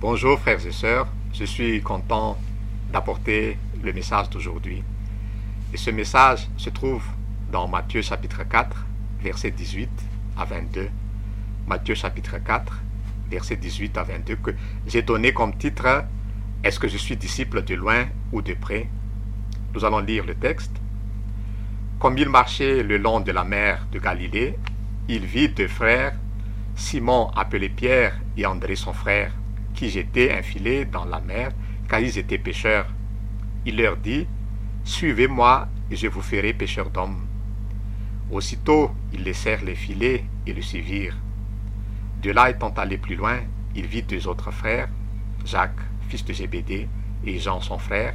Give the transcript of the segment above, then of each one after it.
Bonjour frères et sœurs, je suis content d'apporter le message d'aujourd'hui. Et ce message se trouve dans Matthieu chapitre 4, verset 18 à 22. Matthieu chapitre 4, verset 18 à 22, que j'ai donné comme titre Est-ce que je suis disciple de loin ou de près? Nous allons lire le texte. Comme il marchait le long de la mer de Galilée, il vit deux frères, Simon appelé Pierre et André son frère qui jetaient un filet dans la mer, car ils étaient pêcheurs. Il leur dit, Suivez-moi, et je vous ferai pêcheurs d'hommes. Aussitôt, ils laissèrent les filets et le suivirent. De là étant allé plus loin, il vit deux autres frères, Jacques, fils de Zébédée, et Jean son frère,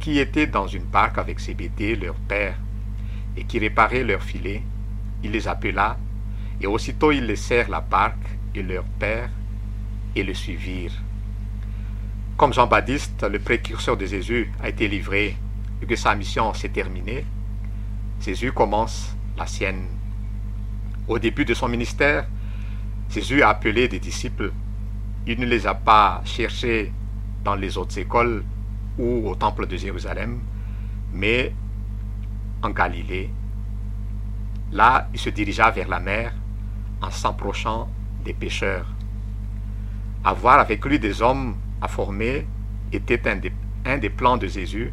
qui étaient dans une barque avec Zébédée, leur père, et qui réparaient leurs filets. Il les appela, et aussitôt ils laissèrent la barque et leur père et le suivirent. Comme Jean-Baptiste, le précurseur de Jésus, a été livré et que sa mission s'est terminée, Jésus commence la sienne. Au début de son ministère, Jésus a appelé des disciples. Il ne les a pas cherchés dans les autres écoles ou au temple de Jérusalem, mais en Galilée. Là, il se dirigea vers la mer en s'approchant des pêcheurs. Avoir avec lui des hommes à former était un des, plans de Jésus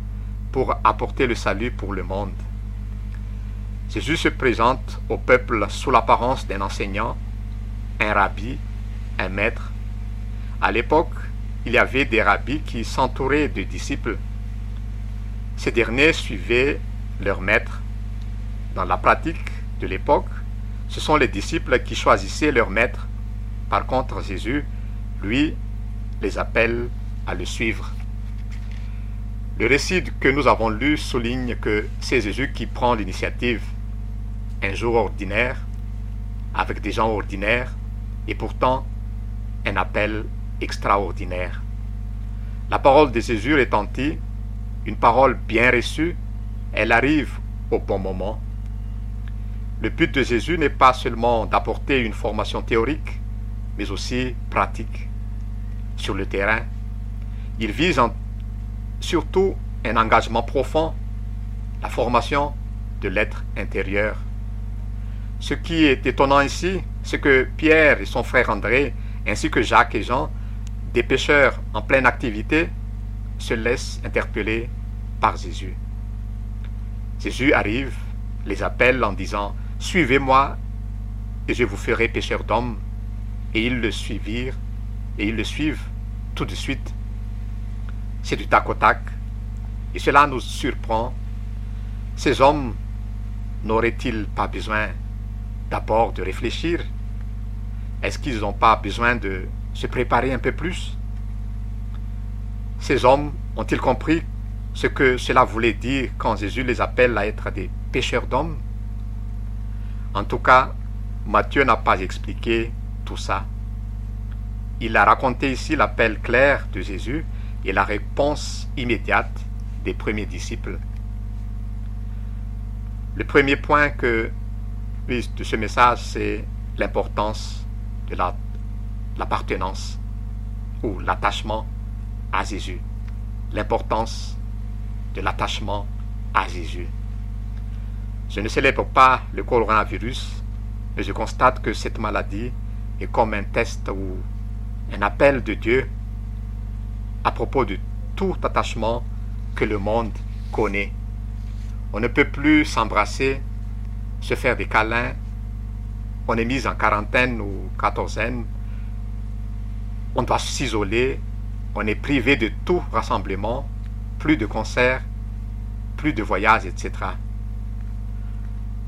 pour apporter le salut pour le monde. Jésus se présente au peuple sous l'apparence d'un enseignant, un rabbi, un maître. À l'époque, il y avait des rabbis qui s'entouraient de disciples. Ces derniers suivaient leur maître. Dans la pratique de l'époque, ce sont les disciples qui choisissaient leur maître. Par contre, Jésus lui, les appelle à le suivre. Le récit que nous avons lu souligne que c'est Jésus qui prend l'initiative. Un jour ordinaire, avec des gens ordinaires, et pourtant un appel extraordinaire. La parole de Jésus retentit, une parole bien reçue, elle arrive au bon moment. Le but de Jésus n'est pas seulement d'apporter une formation théorique, mais aussi pratique sur le terrain. Il vise surtout un engagement profond, la formation de l'être intérieur. Ce qui est étonnant ici, c'est que Pierre et son frère André, ainsi que Jacques et Jean, des pêcheurs en pleine activité, se laissent interpeller par Jésus. Jésus arrive, les appelle en disant Suivez-moi et je vous ferai pêcheurs d'hommes. Et ils le suivirent et ils le suivent tout de suite. C'est du tac au tac. Et cela nous surprend. Ces hommes n'auraient-ils pas besoin d'abord de réfléchir? Est-ce qu'ils n'ont pas besoin de se préparer un peu plus? Ces hommes ont-ils compris ce que cela voulait dire quand Jésus les appelle à être des pêcheurs d'hommes? En tout cas, Matthieu n'a pas expliqué tout ça. Il a raconté ici l'appel clair de Jésus et la réponse immédiate des premiers disciples. Le premier point que, de ce message, c'est l'importance de l'appartenance ou l'attachement à Jésus. L'importance de l'attachement à Jésus. Je ne célèbre pas le coronavirus, mais je constate que cette maladie est comme un test ou un appel de Dieu à propos de tout attachement que le monde connaît. On ne peut plus s'embrasser, se faire des câlins. On est mis en quarantaine ou quatorzaine. On doit s'isoler. On est privé de tout rassemblement, plus de concerts, plus de voyages, etc.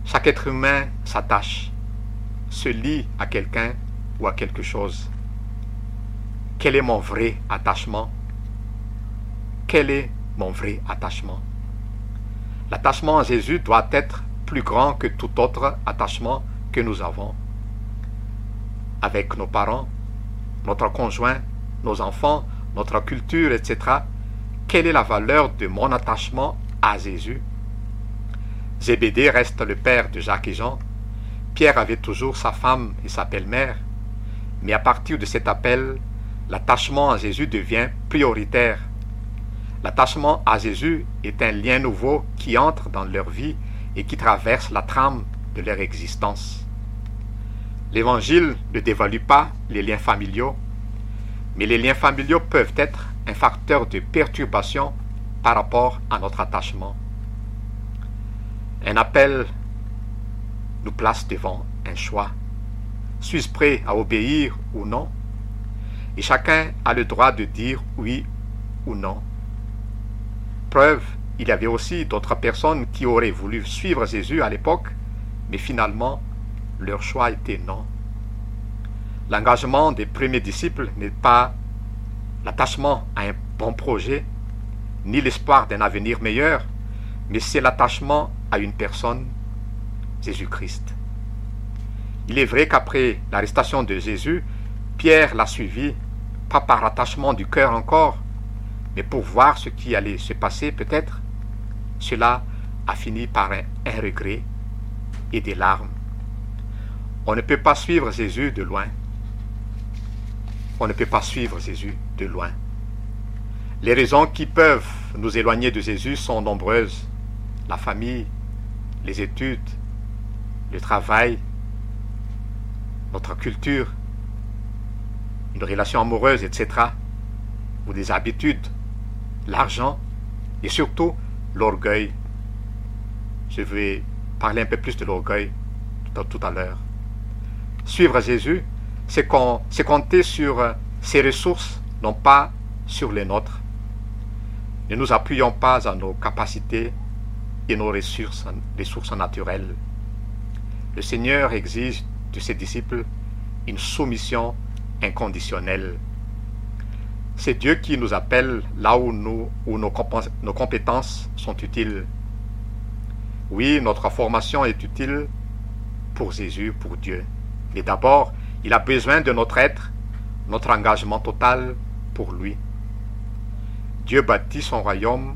Chaque être humain s'attache, se lie à quelqu'un ou à quelque chose. Quel est mon vrai attachement? Quel est mon vrai attachement? L'attachement à Jésus doit être plus grand que tout autre attachement que nous avons avec nos parents, notre conjoint, nos enfants, notre culture, etc. Quelle est la valeur de mon attachement à Jésus? Zébédée reste le père de Jacques et Jean. Pierre avait toujours sa femme et sa belle-mère. Mais à partir de cet appel, l'attachement à Jésus devient prioritaire. L'attachement à Jésus est un lien nouveau qui entre dans leur vie et qui traverse la trame de leur existence. L'Évangile ne dévalue pas les liens familiaux, mais les liens familiaux peuvent être un facteur de perturbation par rapport à notre attachement. Un appel nous place devant un choix. Suis-je prêt à obéir ou non? Et chacun a le droit de dire oui ou non. Preuve, il y avait aussi d'autres personnes qui auraient voulu suivre Jésus à l'époque, mais finalement, leur choix était non. L'engagement des premiers disciples n'est pas l'attachement à un bon projet, ni l'espoir d'un avenir meilleur, mais c'est l'attachement à une personne, Jésus-Christ. Il est vrai qu'après l'arrestation de Jésus, Pierre l'a suivi, pas par attachement du cœur encore, mais pour voir ce qui allait se passer peut-être. Cela a fini par un, un regret et des larmes. On ne peut pas suivre Jésus de loin. On ne peut pas suivre Jésus de loin. Les raisons qui peuvent nous éloigner de Jésus sont nombreuses. La famille, les études, le travail, notre culture, une relation amoureuse, etc. Ou des habitudes, l'argent et surtout l'orgueil. Je vais parler un peu plus de l'orgueil tout à l'heure. Suivre Jésus, c'est compter sur ses ressources, non pas sur les nôtres. Ne nous appuyons pas à nos capacités et nos ressources, ressources naturelles. Le Seigneur exige de ses disciples une soumission inconditionnelle. C'est Dieu qui nous appelle là où, nous, où nos, compétences sont utiles. Oui, notre formation est utile pour Jésus, pour Dieu. Mais d'abord, il a besoin de notre être, notre engagement total pour lui. Dieu bâtit son royaume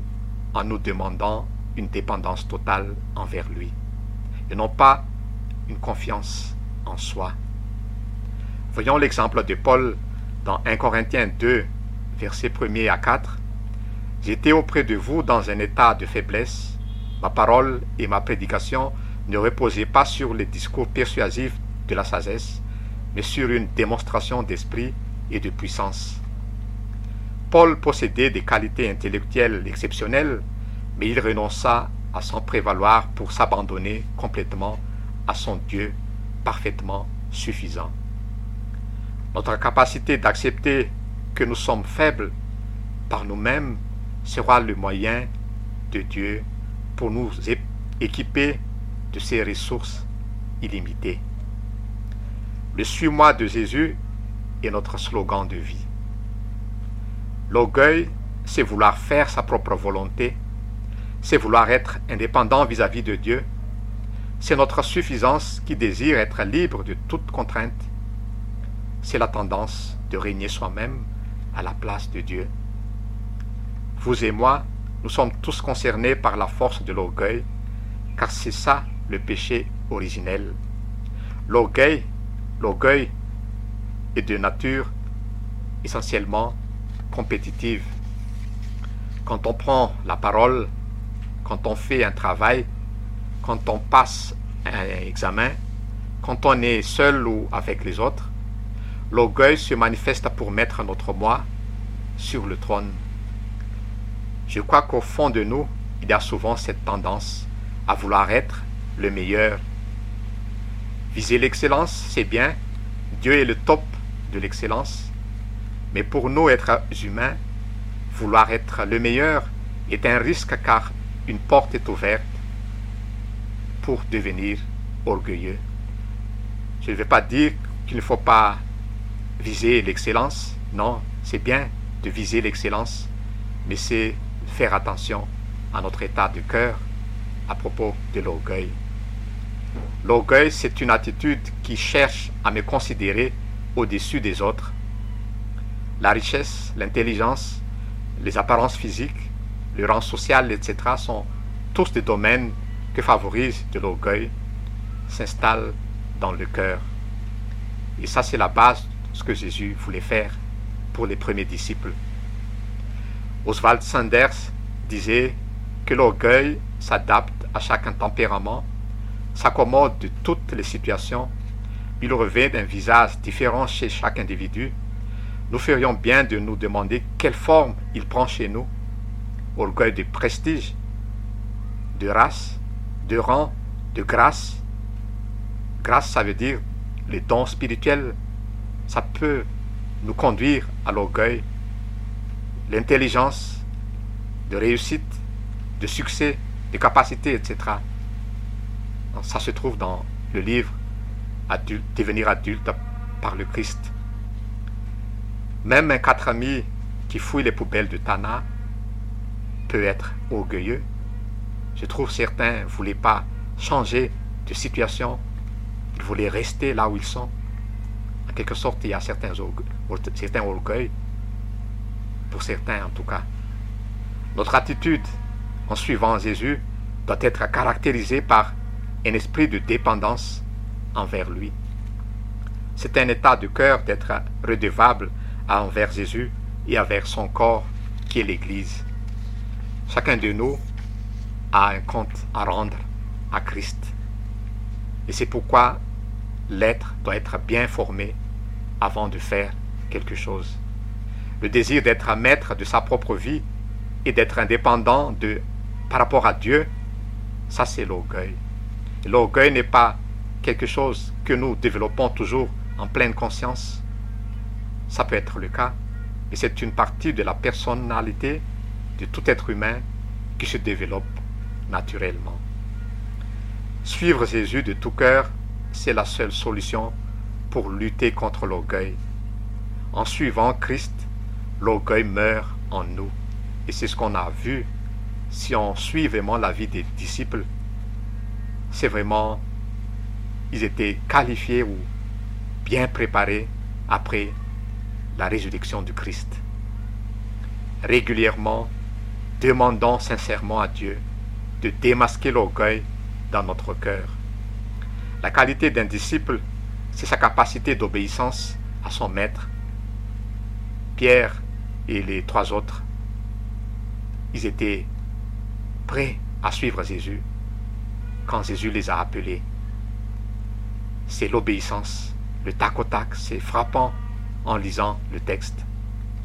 en nous demandant une dépendance totale envers lui, et non pas une confiance en soi. Voyons l'exemple de Paul dans 1 Corinthiens 2, versets 1 à 4. J'étais auprès de vous dans un état de faiblesse. Ma parole et ma prédication ne reposaient pas sur les discours persuasifs de la sagesse, mais sur une démonstration d'esprit et de puissance. Paul possédait des qualités intellectuelles exceptionnelles, mais il renonça à s'en prévaloir pour s'abandonner complètement à son Dieu parfaitement suffisant. Notre capacité d'accepter que nous sommes faibles par nous-mêmes sera le moyen de Dieu pour nous équiper de ses ressources illimitées. Le suis-moi de Jésus est notre slogan de vie. L'orgueil, c'est vouloir faire sa propre volonté, c'est vouloir être indépendant vis-à-vis de Dieu, c'est notre suffisance qui désire être libre de toute contrainte, c'est la tendance de régner soi-même à la place de Dieu. Vous et moi, nous sommes tous concernés par la force de l'orgueil, car c'est ça le péché originel. L'orgueil L'orgueil est de nature essentiellement compétitive. Quand on prend la parole, quand on fait un travail, quand on passe un examen, quand on est seul ou avec les autres, l'orgueil se manifeste pour mettre notre moi sur le trône. Je crois qu'au fond de nous, il y a souvent cette tendance à vouloir être le meilleur Viser l'excellence, c'est bien. Dieu est le top de l'excellence. Mais pour nous, êtres humains, vouloir être le meilleur est un risque car une porte est ouverte pour devenir orgueilleux. Je ne vais pas dire qu'il ne faut pas viser l'excellence. Non, c'est bien de viser l'excellence, mais c'est faire attention à notre état de cœur à propos de l'orgueil. L'orgueil, c'est une attitude qui cherche à me considérer au-dessus des autres. La richesse, l'intelligence, les apparences physiques, le rang social, etc. sont tous des domaines que favorise de l'orgueil, s'installe dans le cœur. Et ça, c'est la base de ce que Jésus voulait faire. pour les premiers disciples. Oswald Sanders disait que l'orgueil s'adapte à chaque tempérament, s'accommode de toutes les situations, il revêt d'un visage différent chez chaque individu. Nous ferions bien de nous demander quelle forme il prend chez nous. Orgueil de prestige, de race, de grâce. Grâce, ça veut dire les dons spirituels. Ça peut nous conduire à l'orgueil, l'intelligence, de réussite, de succès, de capacité, etc. ça se trouve dans le livre adulte, Devenir adulte par le Christ. Même un quatre amis qui fouille les poubelles de Tana peut être orgueilleux. Je trouve certains ne voulaient pas changer de situation, ils voulaient rester là où ils sont. En quelque sorte, il y a certains, certains orgueils, pour certains en tout cas. Notre attitude en suivant Jésus doit être caractérisée par un esprit de dépendance envers lui. C'est un état de cœur d'être redevable envers Jésus et envers son corps qui est l'Église. Chacun de nous a un compte à rendre à Christ. Et c'est pourquoi l'être doit être bien formé avant de faire quelque chose. Le désir d'être maître de sa propre vie et d'être indépendant de, par rapport à Dieu, ça c'est l'orgueil. L'orgueil n'est pas quelque chose que nous développons toujours en pleine conscience. Ça peut être le cas, et c'est une partie de la personnalité de tout être humain qui se développe naturellement. Suivre Jésus de tout cœur, c'est la seule solution pour lutter contre l'orgueil. En suivant Christ, l'orgueil meurt en nous. Et c'est ce qu'on a vu si on suit vraiment la vie des disciples. C'est vraiment, ils étaient qualifiés ou bien préparés après la résurrection du Christ. Régulièrement, demandons sincèrement à Dieu de démasquer l'orgueil dans notre cœur. La qualité d'un disciple, c'est sa capacité d'obéissance à son maître. Pierre et les trois autres, ils étaient prêts à suivre Jésus quand Jésus les a appelés. C'est l'obéissance, le tac au tac, c'est frappant en lisant le texte.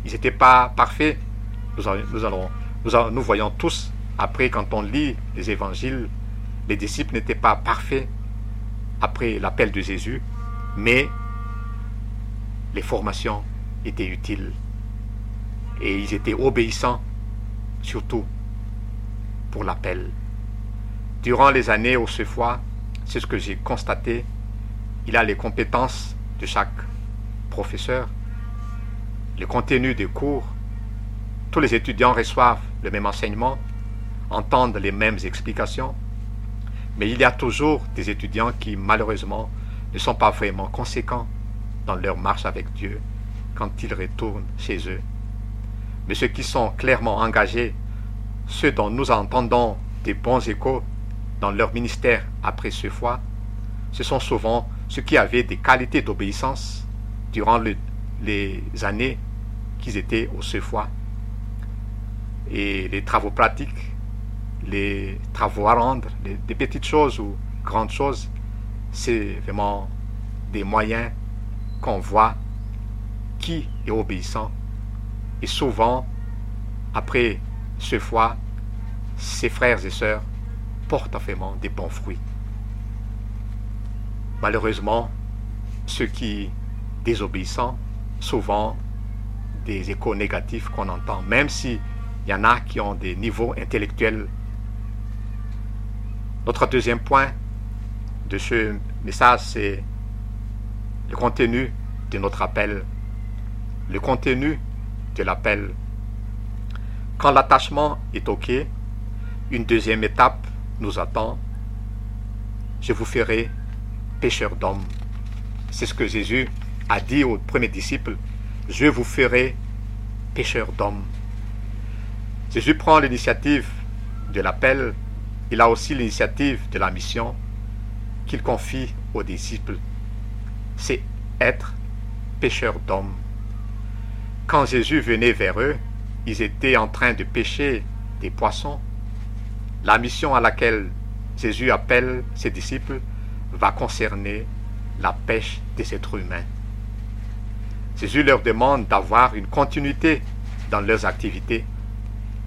Ils n'étaient pas parfaits. Nous, allons, nous, nous voyons tous, après, quand on lit les évangiles, les disciples n'étaient pas parfaits après l'appel de Jésus, mais les formations étaient utiles et ils étaient obéissants, surtout pour l'appel. Durant les années au fois, c'est ce que j'ai constaté, il a les compétences de chaque professeur, le contenu des cours, tous les étudiants reçoivent le même enseignement, entendent les mêmes explications, mais il y a toujours des étudiants qui, malheureusement, ne sont pas vraiment conséquents dans leur marche avec Dieu quand ils retournent chez eux. Mais ceux qui sont clairement engagés, ceux dont nous entendons des bons échos dans leur ministère après ce foi, ce sont souvent ceux qui avaient des qualités d'obéissance durant les années qu'ils étaient au foi. Et les travaux pratiques les travaux à rendre, des petites choses ou grandes choses, c'est vraiment des moyens qu'on voit qui est obéissant. Et souvent, après ce foi, ses frères et sœurs portent vraiment des bons fruits. Malheureusement, ceux qui désobéissant, souvent des échos négatifs qu'on entend, même s'il y en a qui ont des niveaux intellectuels notre deuxième point de ce message, c'est le contenu de notre appel. Le contenu de l'appel. Quand l'attachement est OK, une deuxième étape nous attend. Je vous ferai pécheur d'hommes. C'est ce que Jésus a dit aux premiers disciples. Je vous ferai pécheur d'hommes. Jésus prend l'initiative de l'appel il a aussi l'initiative de la mission qu'il confie aux disciples. C'est être pécheur d'hommes. Quand Jésus venait vers eux, ils étaient en train de pêcher des poissons. La mission à laquelle Jésus appelle ses disciples va concerner la pêche des êtres humains. Jésus leur demande d'avoir une continuité dans leurs activités.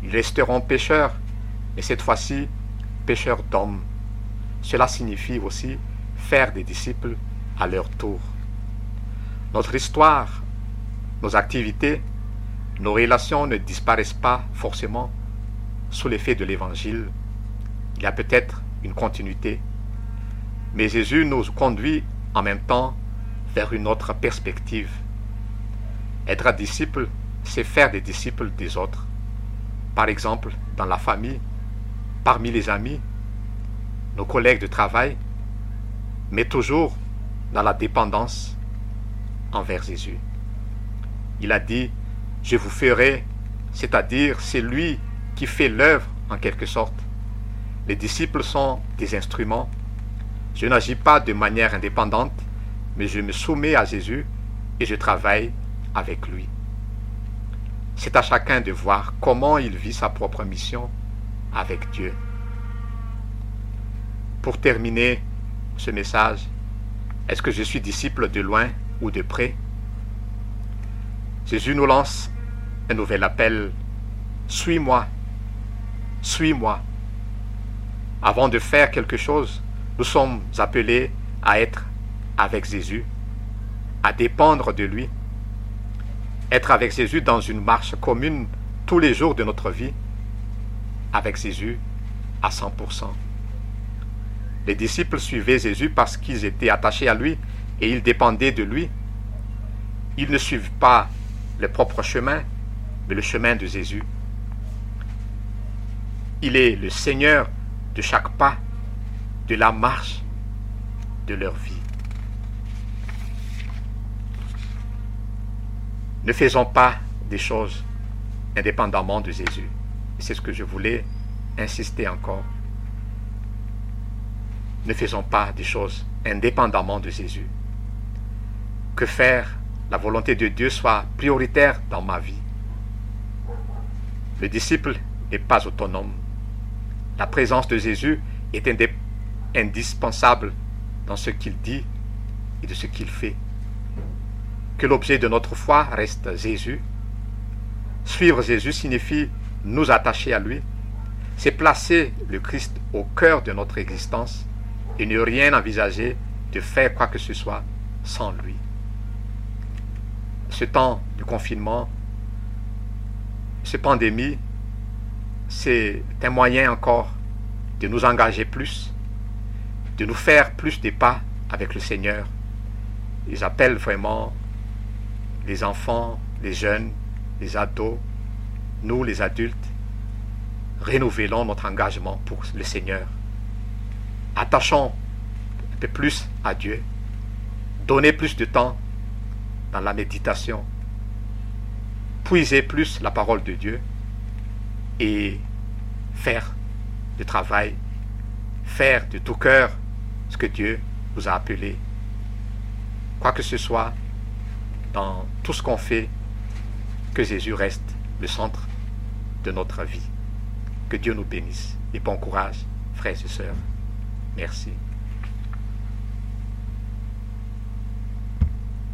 Ils resteront pêcheurs, mais cette fois-ci pêcheurs d'hommes. Cela signifie aussi faire des disciples à leur tour. Notre histoire, nos activités, nos relations ne disparaissent pas forcément sous l'effet de l'Évangile. Il y a peut-être une continuité, mais Jésus nous conduit en même temps vers une autre perspective. Être un disciple, c'est faire des disciples des autres. Par exemple, dans la famille, parmi les amis, nos collègues de travail, mais toujours dans la dépendance envers Jésus. Il a dit, je vous ferai, c'est-à-dire c'est lui qui fait l'œuvre en quelque sorte. Les disciples sont des instruments. Je n'agis pas de manière indépendante, mais je me soumets à Jésus et je travaille avec lui. C'est à chacun de voir comment il vit sa propre mission avec Dieu. Pour terminer ce message, est-ce que je suis disciple de loin ou de près? Jésus nous lance un nouvel appel. Suis-moi, suis-moi. Avant de faire quelque chose, nous sommes appelés à être avec Jésus, à dépendre de lui, être avec Jésus dans une marche commune tous les jours de notre vie, avec Jésus à 100%. Les disciples suivaient Jésus parce qu'ils étaient attachés à lui et ils dépendaient de lui. Ils ne suivent pas le propre chemin, mais le chemin de Jésus. Il est le Seigneur de chaque pas de la marche de leur vie. Ne faisons pas des choses indépendamment de Jésus. C'est ce que je voulais insister encore. Ne faisons pas des choses indépendamment de Jésus. Que faire la volonté de Dieu soit prioritaire dans ma vie. Le disciple n'est pas autonome. La présence de Jésus est indispensable dans ce qu'il dit et de ce qu'il fait. Que l'objet de notre foi reste Jésus. Suivre Jésus signifie nous attacher à lui. C'est placer le Christ au cœur de notre existence et ne rien envisager de faire quoi que ce soit sans lui ce temps de confinement, cette pandémie, c'est un moyen encore de nous engager plus, de nous faire plus des pas avec le Seigneur. Ils appellent vraiment les enfants, les jeunes, les ados, nous les adultes, renouvelons notre engagement pour le Seigneur. Attachons un peu plus à Dieu. Donnez plus de temps dans la méditation, puiser plus la parole de Dieu et faire du travail, faire de tout cœur ce que Dieu vous a appelé. Quoi que ce soit, dans tout ce qu'on fait, que Jésus reste le centre de notre vie. Que Dieu nous bénisse et bon courage, frères et sœurs. Merci.